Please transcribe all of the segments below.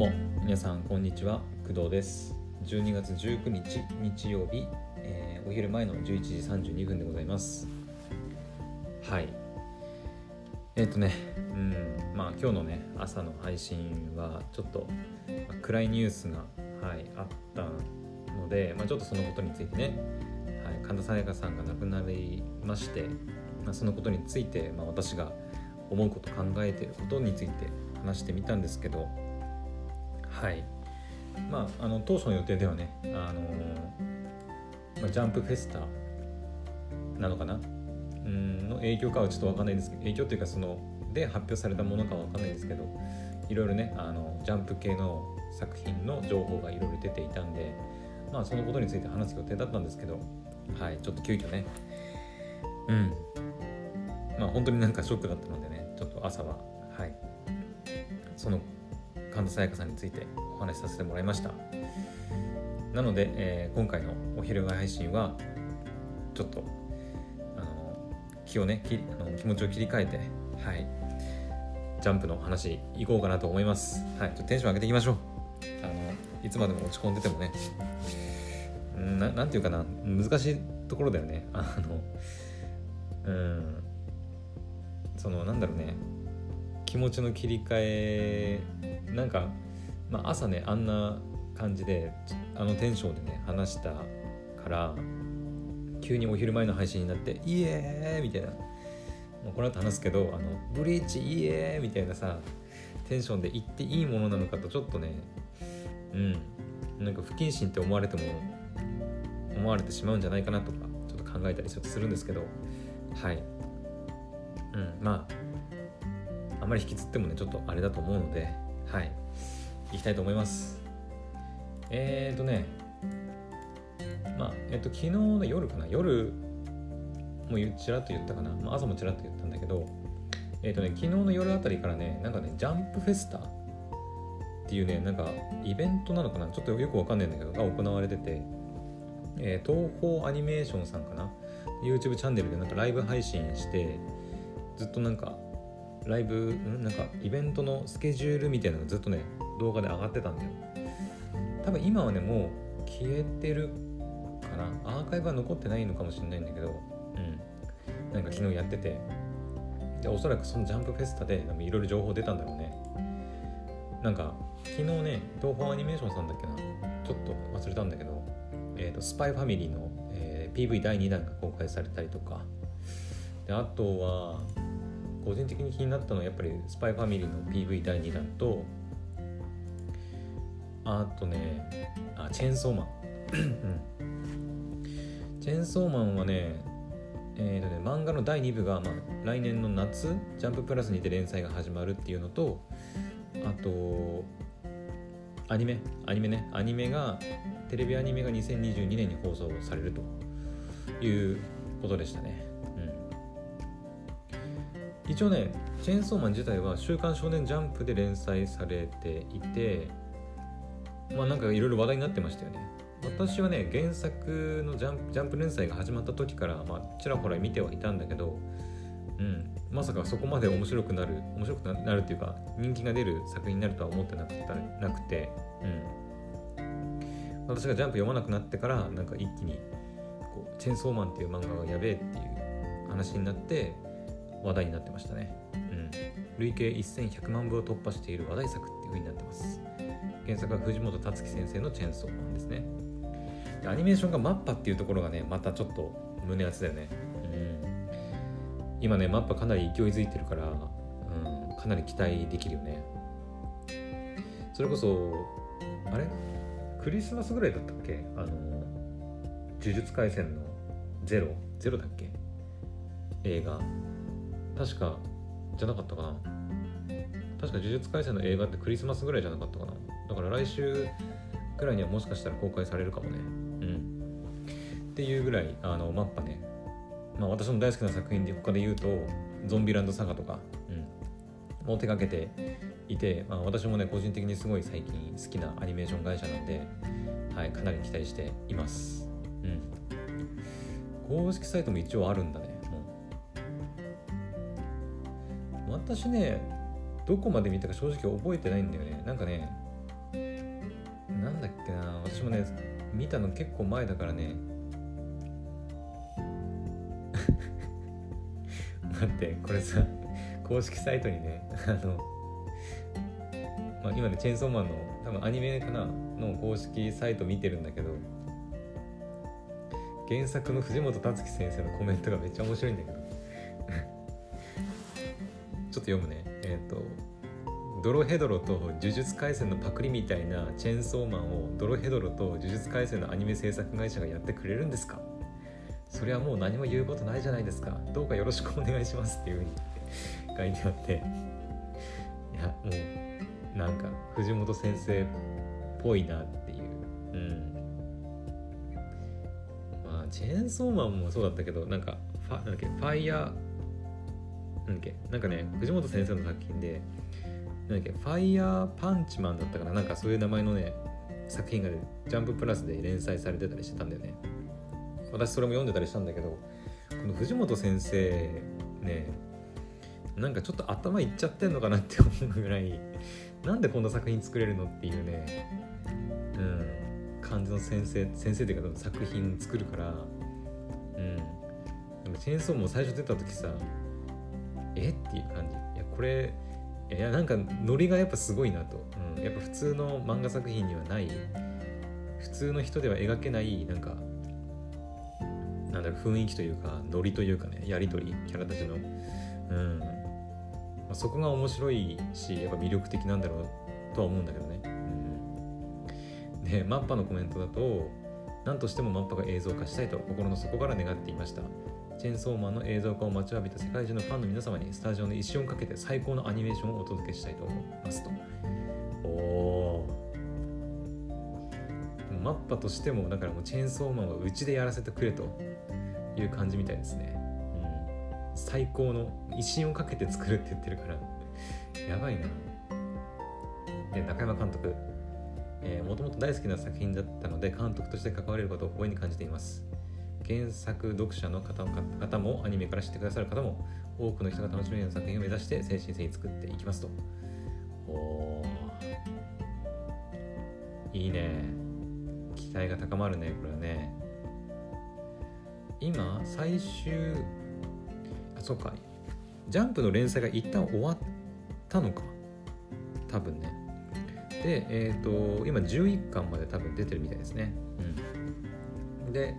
も皆さんこんにちは。工藤です。12月19日日曜日、えーお昼前の11時32分でございます。はい。えっ、とねうんまあ今日のね朝の配信はちょっと、暗いニュースが、はい、あったので、まあ、ちょっとそのことについてね、はい、神田沙也加さんが亡くなりまして、まあ、そのことについて、まあ、私が思うこと考えてることについて話してみたんですけどはい。まああの当初の予定ではねあのまあ、ジャンプフェスタなのかな？うんの影響かはちょっと分かんないです。けど影響っていうかそので発表されたものかは分かんないですけどいろいろねあのジャンプ系の作品の情報がいろいろ出ていたんでまあそのことについて話す予定だったんですけどはいちょっと急遽ね。うん。まあ本当になんかショックだったのでねちょっと朝ははい。その神田沙也加さんについてお話しさせてもらいました。なので、えー今回のお昼が配信はちょっとあの気をねきあの気持ちを切り替えてはい。ジャンプの話いこうかなと思います。はい。ちょっとテンション上げていきましょう。あのいつまでも落ち込んでてもね。うんななんていうかな難しいところだよね。あのうん。そのなんだろうね。気持ちの切り替えなんか、まあ、朝ねあんな感じであのテンションでね話したから急にお昼前の配信になって「イエーイ!」みたいなもうこの後話すけど「あのブリーチイエーイ!」みたいなさテンションで言っていいものなのかとちょっとねうんなんか不謹慎って思われても思われてしまうんじゃないかなとかちょっと考えたりするんですけどはいうんまああまり引きずってもねちょっとあれだと思うのではい。行きたいと思います。えーとね。まあえっと昨日の夜かな。夜もうちらっと言ったかな、まあ、朝もちらっと言ったんだけどえっとね昨日の夜あたりからねなんかねジャンプフェスタっていうねなんかイベントなのかな。ちょっとよくわかんないんだけどが行われてて、えー東宝アニメーションさんかな。YouTube チャンネルでなんかライブ配信してずっとなんかライブん？なんかイベントのスケジュールみたいなのがずっとね動画で上がってたんだよ。多分今はねもう消えてるかな。アーカイブは残ってないのかもしれないんだけどうん。なんか昨日やってて。でおそらくそのジャンプフェスタでいろいろ情報出たんだろうね。なんか昨日ね東宝アニメーションさんだっけな。ちょっと忘れたんだけど、えーとスパイファミリーの、えー PV 第2弾が公開されたりとか。であとは個人的に気になったのはやっぱりスパイファミリーの PV 第2弾とあとねあチェーンソーマン。うん。チェーンソーマンはねえーとね漫画の第2部が、まあ、来年の夏ジャンププラスにて連載が始まるっていうのとあとアニメアニメねアニメがテレビアニメが2022年に放送されるということでしたね、うん、一応ねチェーンソーマン自体は「週刊少年ジャンプ」で連載されていてまあなんかいろいろ話題になってましたよね。私はね原作のジャンプジャンプ連載が始まった時から、まあ、ちらほら見てはいたんだけど、うん、まさかそこまで面白くなる面白くなるっていうか人気が出る作品になるとは思ってなくたなくて、うん、私がジャンプ読まなくなってからなんか一気にこう「チェンソーマン」っていう漫画がやべえっていう話になって話題になってましたね、うん、累計1100万部を突破している話題作っていう風になってます。原作は藤本達樹先生のチェーンソーマンですね。でアニメーションがマッパっていうところがねまたちょっと胸熱だよね、うん、今ねマッパかなり勢いづいてるから、うん、かなり期待できるよね。それこそあれ？クリスマスぐらいだったっけ？あの呪術廻戦のゼロ？ゼロだっけ？映画。確かじゃなかったかな。確か呪術廻戦の映画ってクリスマスぐらいじゃなかったかな。だから来週ぐらいにはもしかしたら公開されるかもね。うん。っていうぐらいあのマッパね。まあ私の大好きな作品で他で言うとゾンビランドサガとか、うん、もう手掛けていて、まあ、私もね個人的にすごい最近好きなアニメーション会社なので、はい、かなり期待しています。うん。公式サイトも一応あるんだね私ねどこまで見たか正直覚えてないんだよね。なんかねなんだっけな。私もね見たの結構前だからね。待ってこれさ公式サイトにねあの、まあ、今ねチェーンソーマンの多分アニメかな？の公式サイト見てるんだけど原作の藤本達樹先生のコメントがめっちゃ面白いんだけど。ょっと読むね。えっ、ー、とドロヘドロと呪術廻戦のパクリみたいなチェーンソーマンをドロヘドロと呪術廻戦のアニメ制作会社がやってくれるんですか？それはもう何も言うことないじゃないですか。どうかよろしくお願いしますっていうふうに書いてあって。いやもうなんか藤本先生っぽいなっていう。うん。まあチェーンソーマンもそうだったけどなんかファなんだっけファイヤーなんだっけなんかね藤本先生の作品でなんだっけファイヤーパンチマンだったかななんかそういう名前のね作品が、ね、ジャンププラスで連載されてたりしてたんだよね。私それも読んでたりしたんだけどこの藤本先生ねなんかちょっと頭いっちゃってんのかなって思うぐらいなんでこんな作品作れるのっていうねうん感じの先生先生っていうか作品作るからうん。でもチェーンソーも最初出た時さえ？っていう感じ。いやこれいやなんかノリがやっぱすごいなと、うん、やっぱ普通の漫画作品にはない。普通の人では描けないなんかなんだろう雰囲気というかノリというかねやり取りキャラたちの。うん、まあ、そこが面白いしやっぱ魅力的なんだろうとは思うんだけどね、うん、でマッパのコメントだと何としてもマッパが映像化したいと心の底から願っていました。チェンソーマンの映像化を待ちわびた世界中のファンの皆様にスタジオの一瞬をかけて最高のアニメーションをお届けしたいと思いますと。おおマッパとしてもだからもうチェーンソーマンはうちでやらせてくれという感じみたいですね、うん、最高の威信をかけて作るって言ってるからやばいな。で中山監督。もともと大好きな作品だったので監督として関われることを光栄に感じています。原作読者の方方もアニメから知ってくださる方も多くの人が楽しめるような作品を目指して誠心誠意作っていきますと。おいいね。期待が高まるねこれはね。今最終あそうか。ジャンプの連載が一旦終わったのか。多分ね。でえっ、ー、と今11巻まで多分出てるみたいですね。うん。で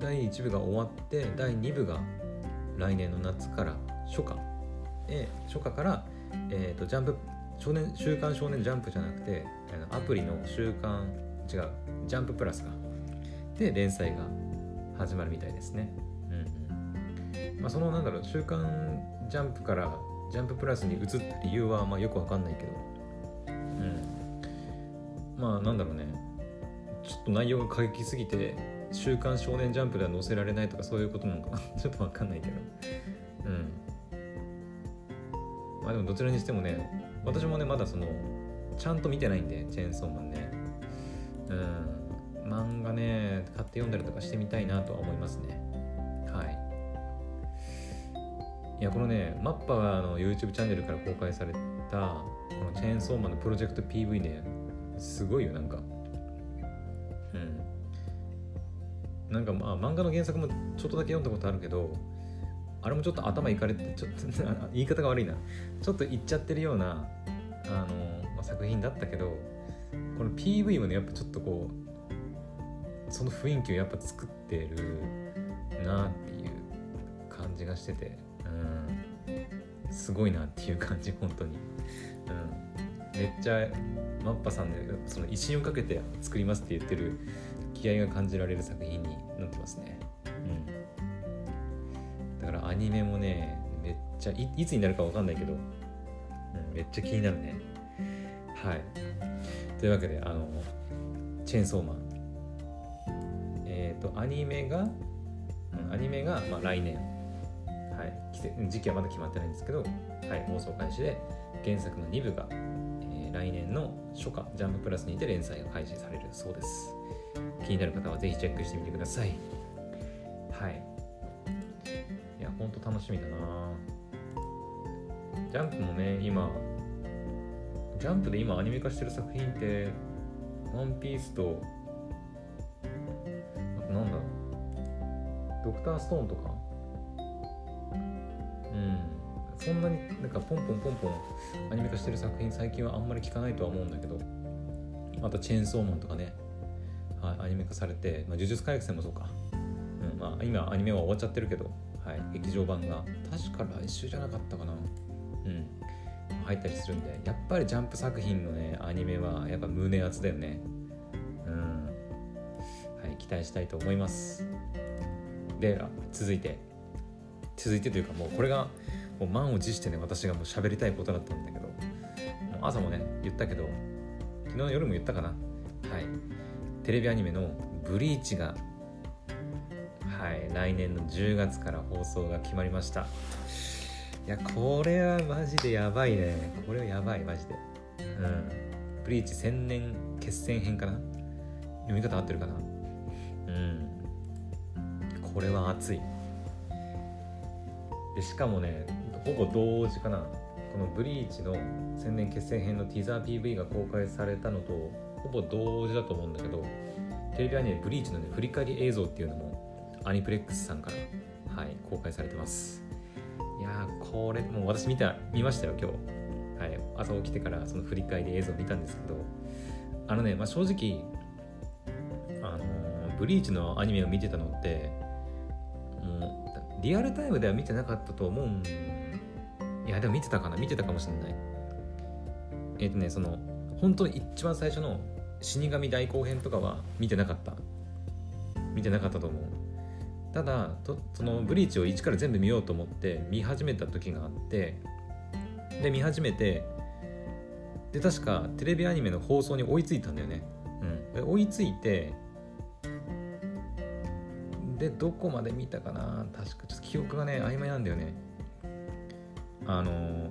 第1部が終わって第2部が来年の夏から初夏で初夏から、えーと、ジャンプ少年週刊少年ジャンプじゃなくてアプリの週刊違うジャンププラスか。で連載が始まるみたいですね。うんうん。まあそのなんだろう週刊ジャンプからジャンププラスに移った理由はまあよくわかんないけど。うん。まあなんだろうね。ちょっと内容が過激すぎて週刊少年ジャンプでは載せられないとかそういうことなのかな？ちょっとわかんないけど。うん。まあでもどちらにしてもね私もねまだそのちゃんと見てないんでチェーンソーマンね。うん。漫画ね買って読んだりとかしてみたいなとは思いますね。はい。いやこのねマッパがの YouTube チャンネルから公開されたこのチェーンソーマンのプロジェクト PV ねすごいよなんか。うん。なんかまあ漫画の原作もちょっとだけ読んだことあるけどあれもちょっと頭いかれてちょっと 言い方が悪いな。ちょっといっちゃってるようなあの、まあ、作品だったけどこの PV もねやっぱちょっとこうその雰囲気をやっぱ作ってるなっていう感じがしててうん。すごいなっていう感じ本当に。うん。めっちゃマッパさんでその威信をかけて作りますって言ってる気合が感じられる作品になってますね。うん。だからアニメもねめっちゃいつになるか分かんないけど、うん、めっちゃ気になるね。はい。というわけであのチェーンソーマン。えっ、ー、とアニメがアニメが、まあ、来年。はい。時期はまだ決まってないんですけど、はい、放送開始で原作の2部が、えー、来年の初夏ジャンププラスにて連載が開始されるそうです。気になる方はぜひチェックしてみてください。はい。いやほんと楽しみだな。ジャンプもね今ジャンプで今アニメ化してる作品ってワンピースとあとなんだろう。ドクターストーンとか。うん。そんなになんかポンポンポンポンアニメ化してる作品最近はあんまり聞かないとは思うんだけど。あとチェーンソーマンとかね、はい、アニメ化されて、まあ、呪術回戦もそうか、うんまあ、今アニメは終わっちゃってるけど、はい、劇場版が。確か来週じゃなかったかな。うん。入ったりするんでやっぱりジャンプ作品のねアニメはやっぱ胸熱だよね。うん。はい期待したいと思います。で続いて。続いてというかもうこれがもう満を持してね私がもう喋りたいことだったんだけど朝もね言ったけど昨日の夜も言ったかな。テレビアニメの「ブリーチ」がはい来年の10月から放送が決まりました。いやこれはマジでやばいね。これはやばいマジで。うん。ブリーチ千年決戦編かな？読み方合ってるかな？うん。これは熱い。でしかもねほぼ同時かな。このブリーチの千年決戦編のティザー PV が公開されたのとほぼ同時だと思うんだけどテレビアニメブリーチのね振り返り映像っていうのもアニプレックスさんからはい公開されてます。いやーこれもう私見た見ましたよ今日。はい朝起きてからその振り返り映像見たんですけどあのね、まあ、正直あのー、ブリーチのアニメを見てたのってもうリアルタイムでは見てなかったと思うんいやでも見てたかな見てたかもしれない。えっ、ー、とねその本当に一番最初の死神大後編とかは見てなかった。見てなかったと思う。ただとそのブリーチを一から全部見ようと思って見始めた時があってで見始めてで確かテレビアニメの放送に追いついたんだよね、うん、追いついてでどこまで見たかな。確かちょっと記憶がね曖昧なんだよね。あのー、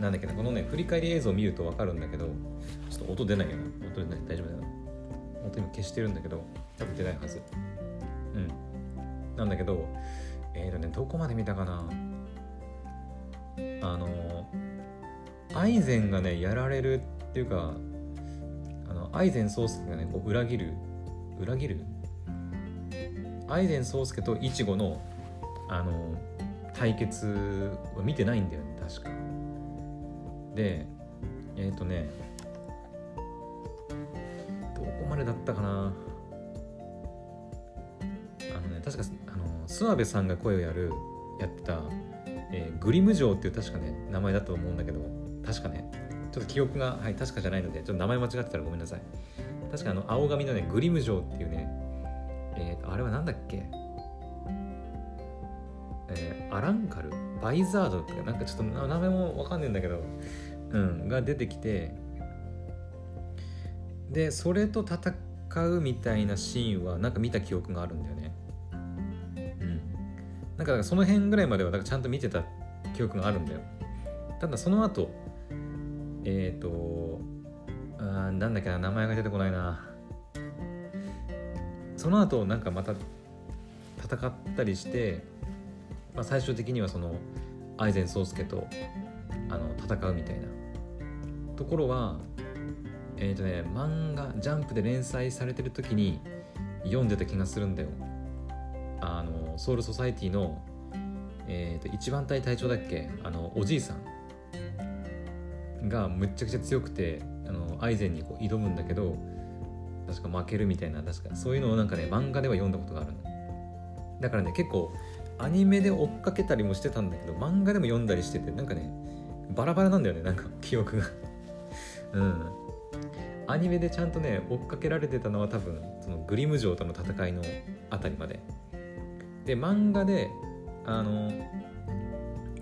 なんだっけなこのね振り返り映像を見ると分かるんだけどちょっと音出ないよな。音出ない。大丈夫だよな。音今消してるんだけど多分出ないはず。うん。なんだけどえっ、ー、とねどこまで見たかな。あのアイゼンがねやられるっていうかあのアイゼン宗介がねこう裏切る。裏切る？アイゼン宗介とイチゴのあの対決は見てないんだよね確か。でえっ、ー、とねどこまでだったかな。あのね確かあの諏訪部さんが声をやるやってた、えー、グリム城っていう確かね名前だと思うんだけど確かね。ちょっと記憶が、はい、確かじゃないのでちょっと名前間違ってたらごめんなさい。確かあの青髪のねグリム城っていうねえー、あれはなんだっけ？えー、アランカル？バイザードってな？んかちょっと名前もわかんねえんだけど。うんが出てきてでそれと戦うみたいなシーンはなんか見た記憶があるんだよね。うん。なんかその辺ぐらいまではちゃんと見てた記憶があるんだよ。ただその後えっ、ー、とあなんだっけな名前が出てこないな。その後なんかまた戦ったりして、まあ、最終的にはそのアイゼン宗介とあの戦うみたいな。ところはえっ、ー、とね漫画ジャンプで連載されてる時に読んでた気がするんだよ。あのソウルソサイティの、えーと、一番隊隊長だっけ？あのおじいさん。がむっちゃくちゃ強くてあのアイゼンにこう挑むんだけど確か負けるみたいな確かそういうのをなんかね漫画では読んだことがあるの。だからね結構アニメで追っかけたりもしてたんだけど漫画でも読んだりしててなんかねバラバラなんだよねなんか記憶が。うん。アニメでちゃんとね追っかけられてたのは多分そのグリム城との戦いのあたりまで。で漫画であの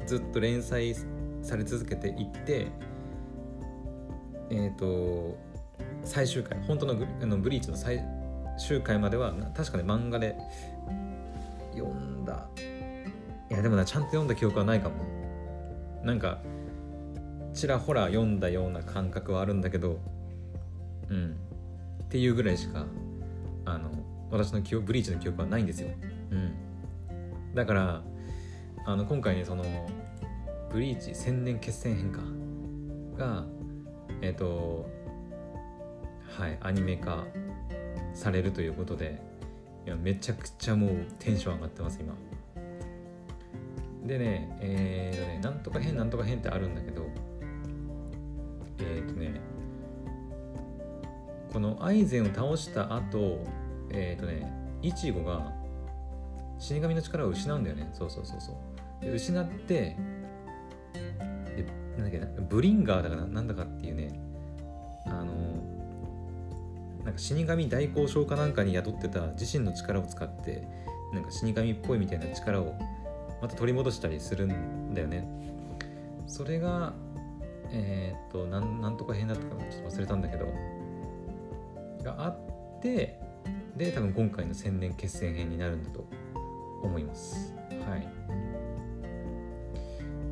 ずっと連載され続けていってえっ、ー、と最終回本当のグあのブリーチの最終回までは確かに漫画で読んだ。いやでもなちゃんと読んだ記憶はないかも。なんかちらほら読んだような感覚はあるんだけどうん。っていうぐらいしかあの私の記憶ブリーチの記憶はないんですよ。うん。だからあの今回ねそのブリーチ千年決戦編か。がえっ、ー、とはいアニメ化されるということでいやめちゃくちゃもうテンション上がってます今。でねえー、とねなんとか変なんとか変ってあるんだけどえっ、ー、とねこのアイゼンを倒した後えっ、ー、とねイチゴが死神の力を失うんだよね。そうそうそうそう。で失ってでなんだっけなブリンガーだからなんだかっていうねあのなんか死神大交渉かなんかに宿ってた自身の力を使ってなんか死神っぽいみたいな力をまた取り戻したりするんだよね。それがえー、っとなんなんとか変だったかなちょっと忘れたんだけど。があってで多分今回の千年決戦編になるんだと思います。はい。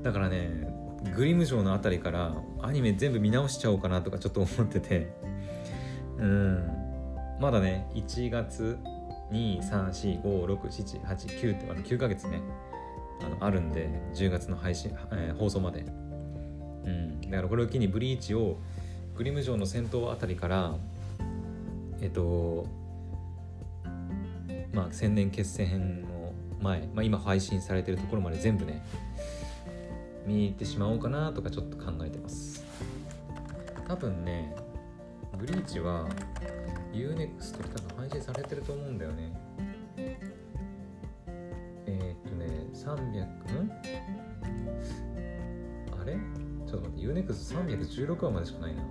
だからねグリム城のあたりからアニメ全部見直しちゃおうかなとかちょっと思ってて。うん。まだね1月234567889ってあの9ヶ月ねあのあるんで10月の配信、えー、放送まで。うん。だからこれを機にブリーチをグリム城の戦闘あたりからえっとまあ千年決戦の前、まあ、今配信されてるところまで全部ね見に行ってしまおうかなとかちょっと考えてます。多分ねブリーチは UNEXT で多分配信されてると思うんだよね。えー、っとね300ん？UNEXT316 話までしかないな。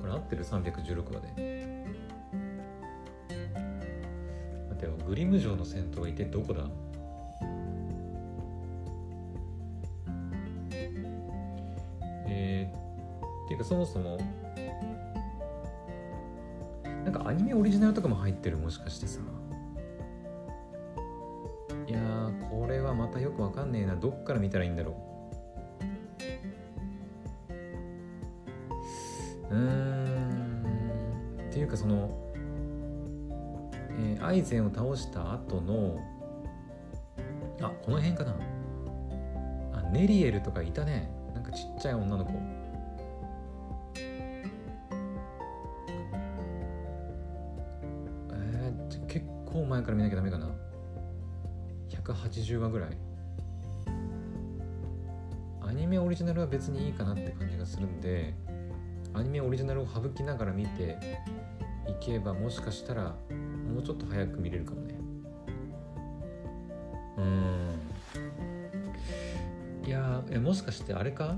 これ合ってる316話で。待ってよ。グリム城の戦闘は一体どこだ？えー、っていうかそもそもなんかアニメオリジナルとかも入ってるもしかしてさ。よくわかんねえな。どっから見たらいいんだろう。うーん。っていうかその、えー、アイゼンを倒した後のあこの辺かな。あネリエルとかいたね。なんかちっちゃい女の子。えー、結構前から見なきゃダメかな。180話ぐらい。ニメオリジナルは別にいいかなって感じがするんでアニメオリジナルを省きながら見ていけばもしかしたらもうちょっと早く見れるかもね。うん。いやえもしかしてあれか？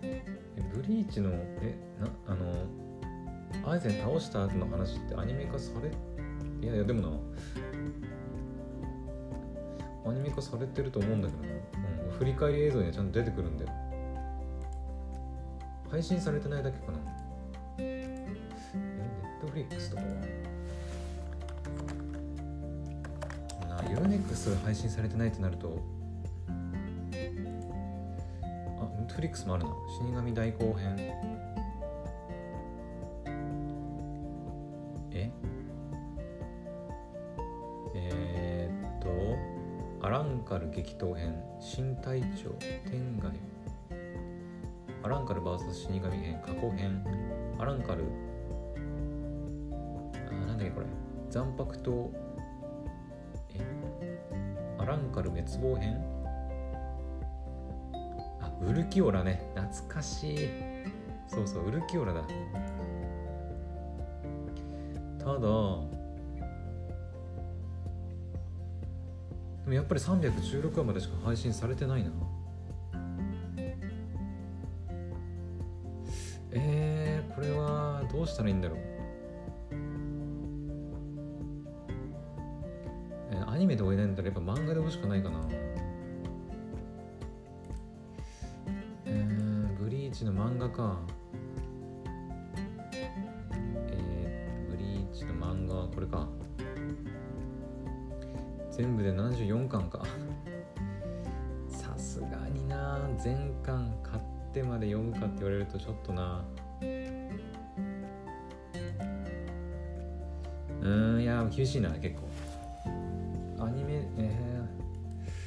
ブリーチのえなあのアイゼン倒した後の話ってアニメ化されいやいやでもな。アニメ化されてると思うんだけどな、振り返り映像にはちゃんと出てくるんだよ。配信されてないだけかな。えネットフリックスとかは？なユーネックス配信されてないってなると。あネットフリックスもあるな。死神大後編。カル激闘編新隊長天外アランカル VS 死神編。過去編アランカルあなんだっけこれ。残白とえアランカル滅亡編。あウルキオラね。懐かしい。そうそうウルキオラだ。ただでもやっぱり316話までしか配信されてないな。えー、これはどうしたらいいんだろう。え、アニメで追えないんだったらやっぱ漫画で追うしかないかな。えー、ブリーチの漫画か。えー、ブリーチの漫画はこれか。全部で74巻か。さすがにな。全巻買ってまで読むかって言われるとちょっとな。うんいや厳しいな結構。アニメえ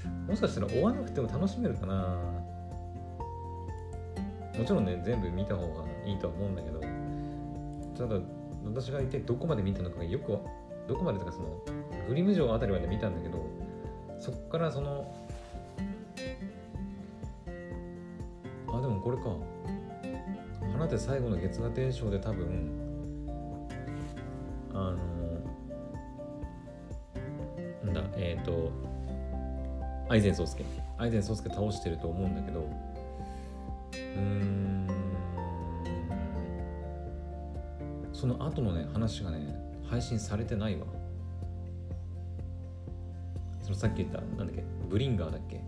ー、もしかしたら追わなくても楽しめるかな。もちろんね全部見た方がいいとは思うんだけど。ただ私が一体どこまで見たのかよくどこまでとかそのグリム城あたりまで見たんだけどそっからそのあでもこれか。花で最後の月河天章で多分あのなんだえっ、ー、と愛禅宗介愛禅宗介倒してると思うんだけどうん。その後のね話がね配信されてないわ。そのさっき言ったなんだっけブリンガーだっけ？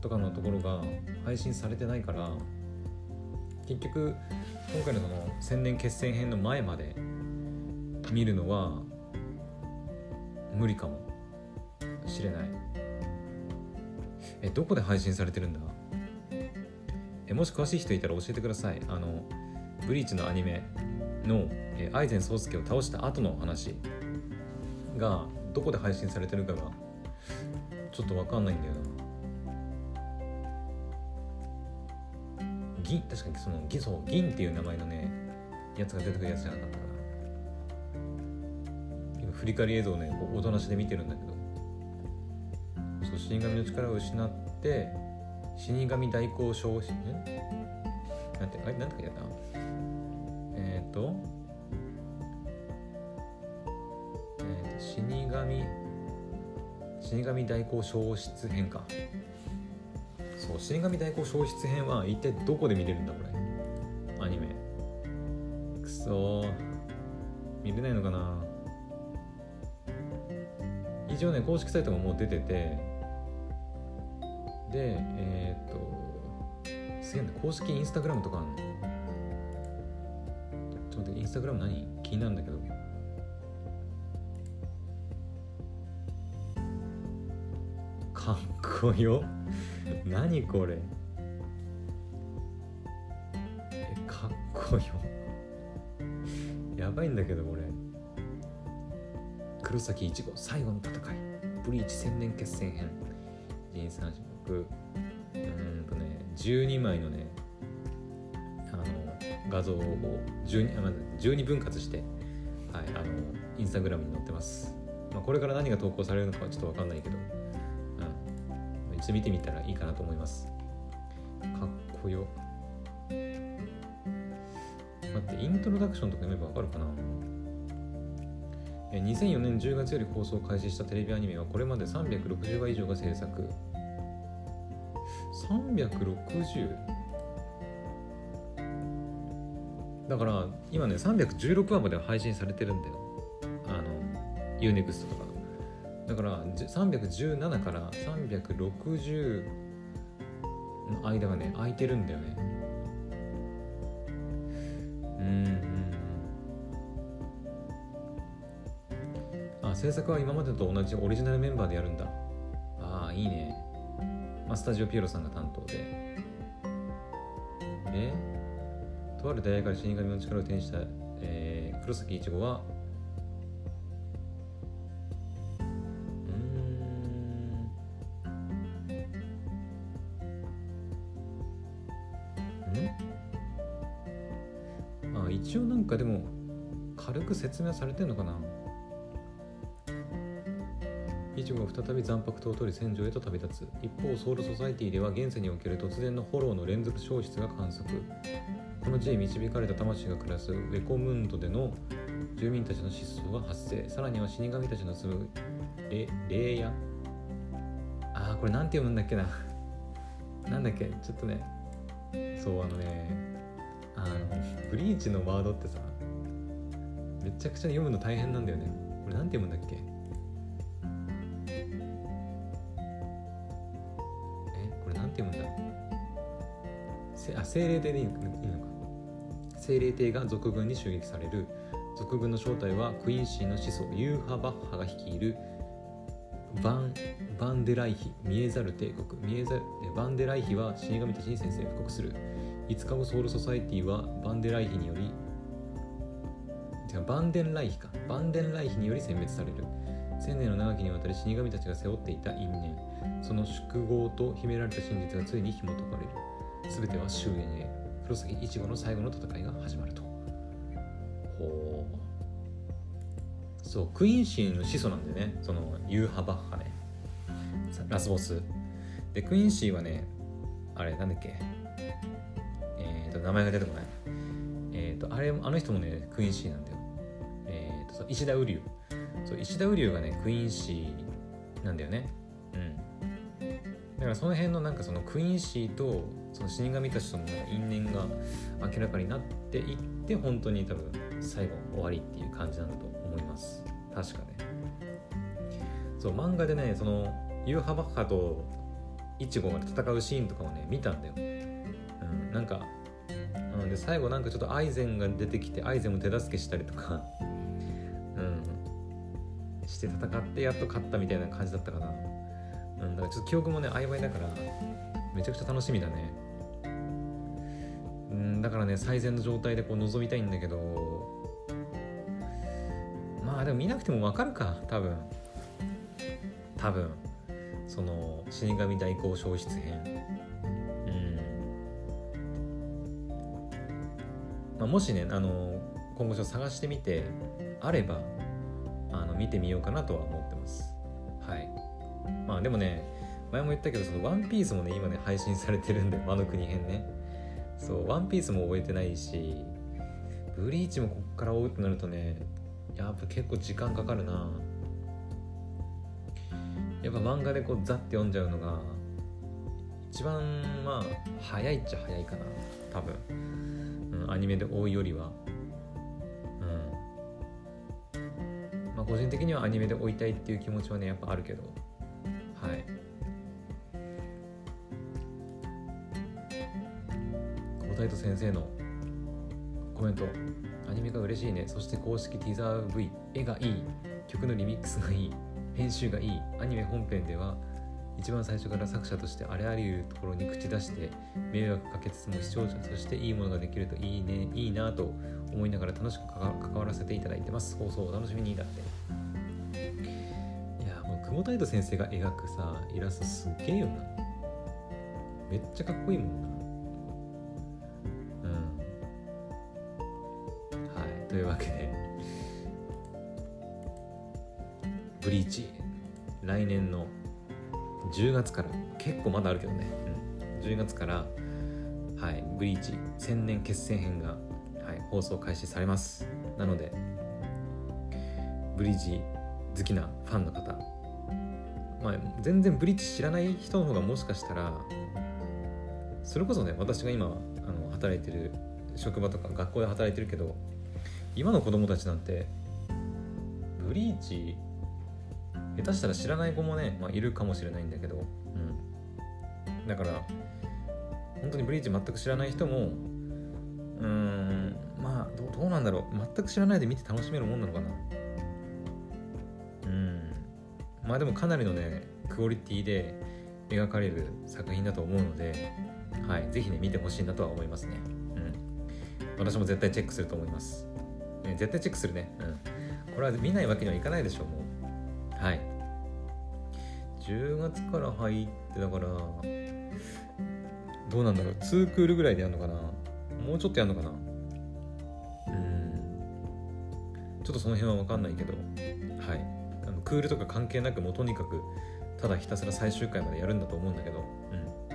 とかのところが配信されてないから結局今回のその千年決戦編の前まで見るのは無理かも。しれない。えどこで配信されてるんだ？えもし詳しい人いたら教えてください。あのブリーチのアニメの、えアイゼン宗介を倒した後の話がどこで配信されてるかがちょっと分かんないんだよな。銀確かにその銀そう銀っていう名前のねやつが出てくるやつじゃなかったかな。今振り返り映像をねおとなしで見てるんだけど。そう死神の力を失って死神代行昇進なんてあれなんて書いてえ、と、死神。死神代行消失編か。そう死神代行消失編は一体どこで見れるんだこれ？アニメ。くそ見れないのかな？一応ね公式サイトももう出てて。でえー、っとすげえな公式インスタグラムとかあんの。ょっと待ってインスタグラム何？気になるんだけど。かっこよ。何これ？えかっこよ。やばいんだけどこれ黒崎一護最後の戦い。ブリーチ千年決戦編。人三種目。うんとね12枚のね画像を 12, 12分割して、はい、あのインスタグラムに載ってます、まあ、これから何が投稿されるのかはちょっと分かんないけどうん。一度見てみたらいいかなと思います。かっこよ。待ってイントロダクションとか読めばわかるかな？2004年10月より放送開始したテレビアニメはこれまで360話以上が制作。360? だから今ね316話まで配信されてるんだよ。あの UNEXT とか。だから317から360の間がね空いてるんだよね。うんあ制作は今までと同じオリジナルメンバーでやるんだ。ああいいね、まあ、スタジオピエロさんが担ある大学から死神の力を手にした、えー、黒崎一護はうん。あ一応なんかでも軽く説明されてんのかな？イチが再び残白刀を取り戦場へと旅立つ。一方ソウルソサイティでは現世における突然のフォローの連続消失が観測。この地へ導かれた魂が暮らすウェコムンドでの住民たちの失踪が発生。さらには死神たちの住む霊屋。ああこれなんて読むんだっけな。なんだっけ？ちょっとね。そうあのね。あのブリーチのワードってさめちゃくちゃ読むの大変なんだよね。これなんて読むんだっけ？え？これなんて読むんだ？せあ精霊でいいのか。精霊帝が族軍に襲撃される。族軍の正体はクインシーの始祖ユーハ・バッハが率いる。バンバンデライヒ見えざる帝国。見えざるバンデライヒは死神たちに宣戦布告する。5日後ソウルソサイティはバンデライヒにより違うバンデンライヒか。バンデンライヒにより殲滅される。千年の長きにわたり死神たちが背負っていた因縁。その宿業と秘められた真実がついに紐解かれる。全ては終焉へ。黒崎一護の最後の戦いが始まると。ほう。そうクインシーの始祖なんでね。そのユーハ・バッハね。ラスボス。でクインシーはねあれなんだっけ。えっ、ー、と名前が出てこない。えっ、ー、とあれあの人もねクインシーなんだよ。えっ、ー、と石田瓜生。そう石田瓜生がねクインシーなんだよね。うん。だからその辺のなんかそのクインシーとその死神たちとの因縁が明らかになっていって本当に多分最後終わりっていう感じなんだと思います。確かね。そう漫画でねそのユーハバッハとイチゴが戦うシーンとかをね見たんだよ、うん、なんかで最後なんかちょっとアイゼンが出てきてアイゼンも手助けしたりとかうんして戦ってやっと勝ったみたいな感じだったかな。うんだからちょっと記憶もね曖昧だからめちゃくちゃ楽しみだね。だからね最善の状態でこう臨みたいんだけど。まあでも見なくてもわかるか多分。多分。その死神代行消失編。うん。まあもしねあの今後ちょっと探してみてあればあの見てみようかなとは思ってます。はい。まあでもね前も言ったけどそのワンピースもね今ね配信されてるんで魔の国編ね。そうワンピースも覚えてないしブリーチもこっから追うってなるとねやっぱ結構時間かかるな。やっぱ漫画でこうザッて読んじゃうのが一番まあ早いっちゃ早いかな多分、うん、アニメで多いよりは。うん。まあ個人的にはアニメで追いたいっていう気持ちはねやっぱあるけど。久保太斗先生のコメント。アニメが嬉しいね。そして公式ティザー V 絵がいい。曲のリミックスがいい。編集がいい。アニメ本編では一番最初から作者としてあれありいうところに口出して迷惑かけつつも視聴者としていいものができるといいね。いいなと思いながら楽しく関わらせていただいてます。放送お楽しみにだって。いやもう久保太斗先生が描くさイラストすっげえよな。めっちゃかっこいいもんな。というわけでブリーチ来年の10月から結構まだあるけどね、うん、10月からはいブリーチ千年決戦編が、はい、放送開始されます。なのでブリーチ好きなファンの方まあ全然ブリーチ知らない人の方がもしかしたらそれこそね私が今あの働いてる職場とか学校で働いてるけど今の子供たちなんてブリーチ下手したら知らない子もね、まあ、いるかもしれないんだけど、うん、だから本当にブリーチ全く知らない人もうーんまあどどうなんだろう。全く知らないで見て楽しめるもんなのかな。うん。まあでもかなりのねクオリティで描かれる作品だと思うのではい。ぜひね見てほしいなとは思いますね。うん。私も絶対チェックすると思います、絶対チェックするね。うん。これは見ないわけにはいかないでしょうもう。はい。10月から入ってだからどうなんだろう。2クールぐらいでやるのかな。もうちょっとやるのかな。うん。ちょっとその辺は分かんないけど。はい。あのクールとか関係なくもうとにかくただひたすら最終回までやるんだと思うんだけど。う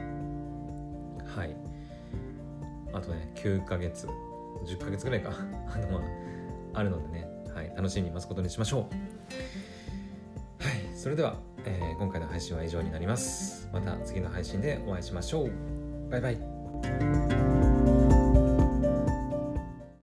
ん。はい。あとね9ヶ月。10ヶ月ぐらいか。あのまああるのでね、はい、楽しみに待つことにしましょう。はいそれでは、えー、今回の配信は以上になります。また次の配信でお会いしましょう。バイバイ。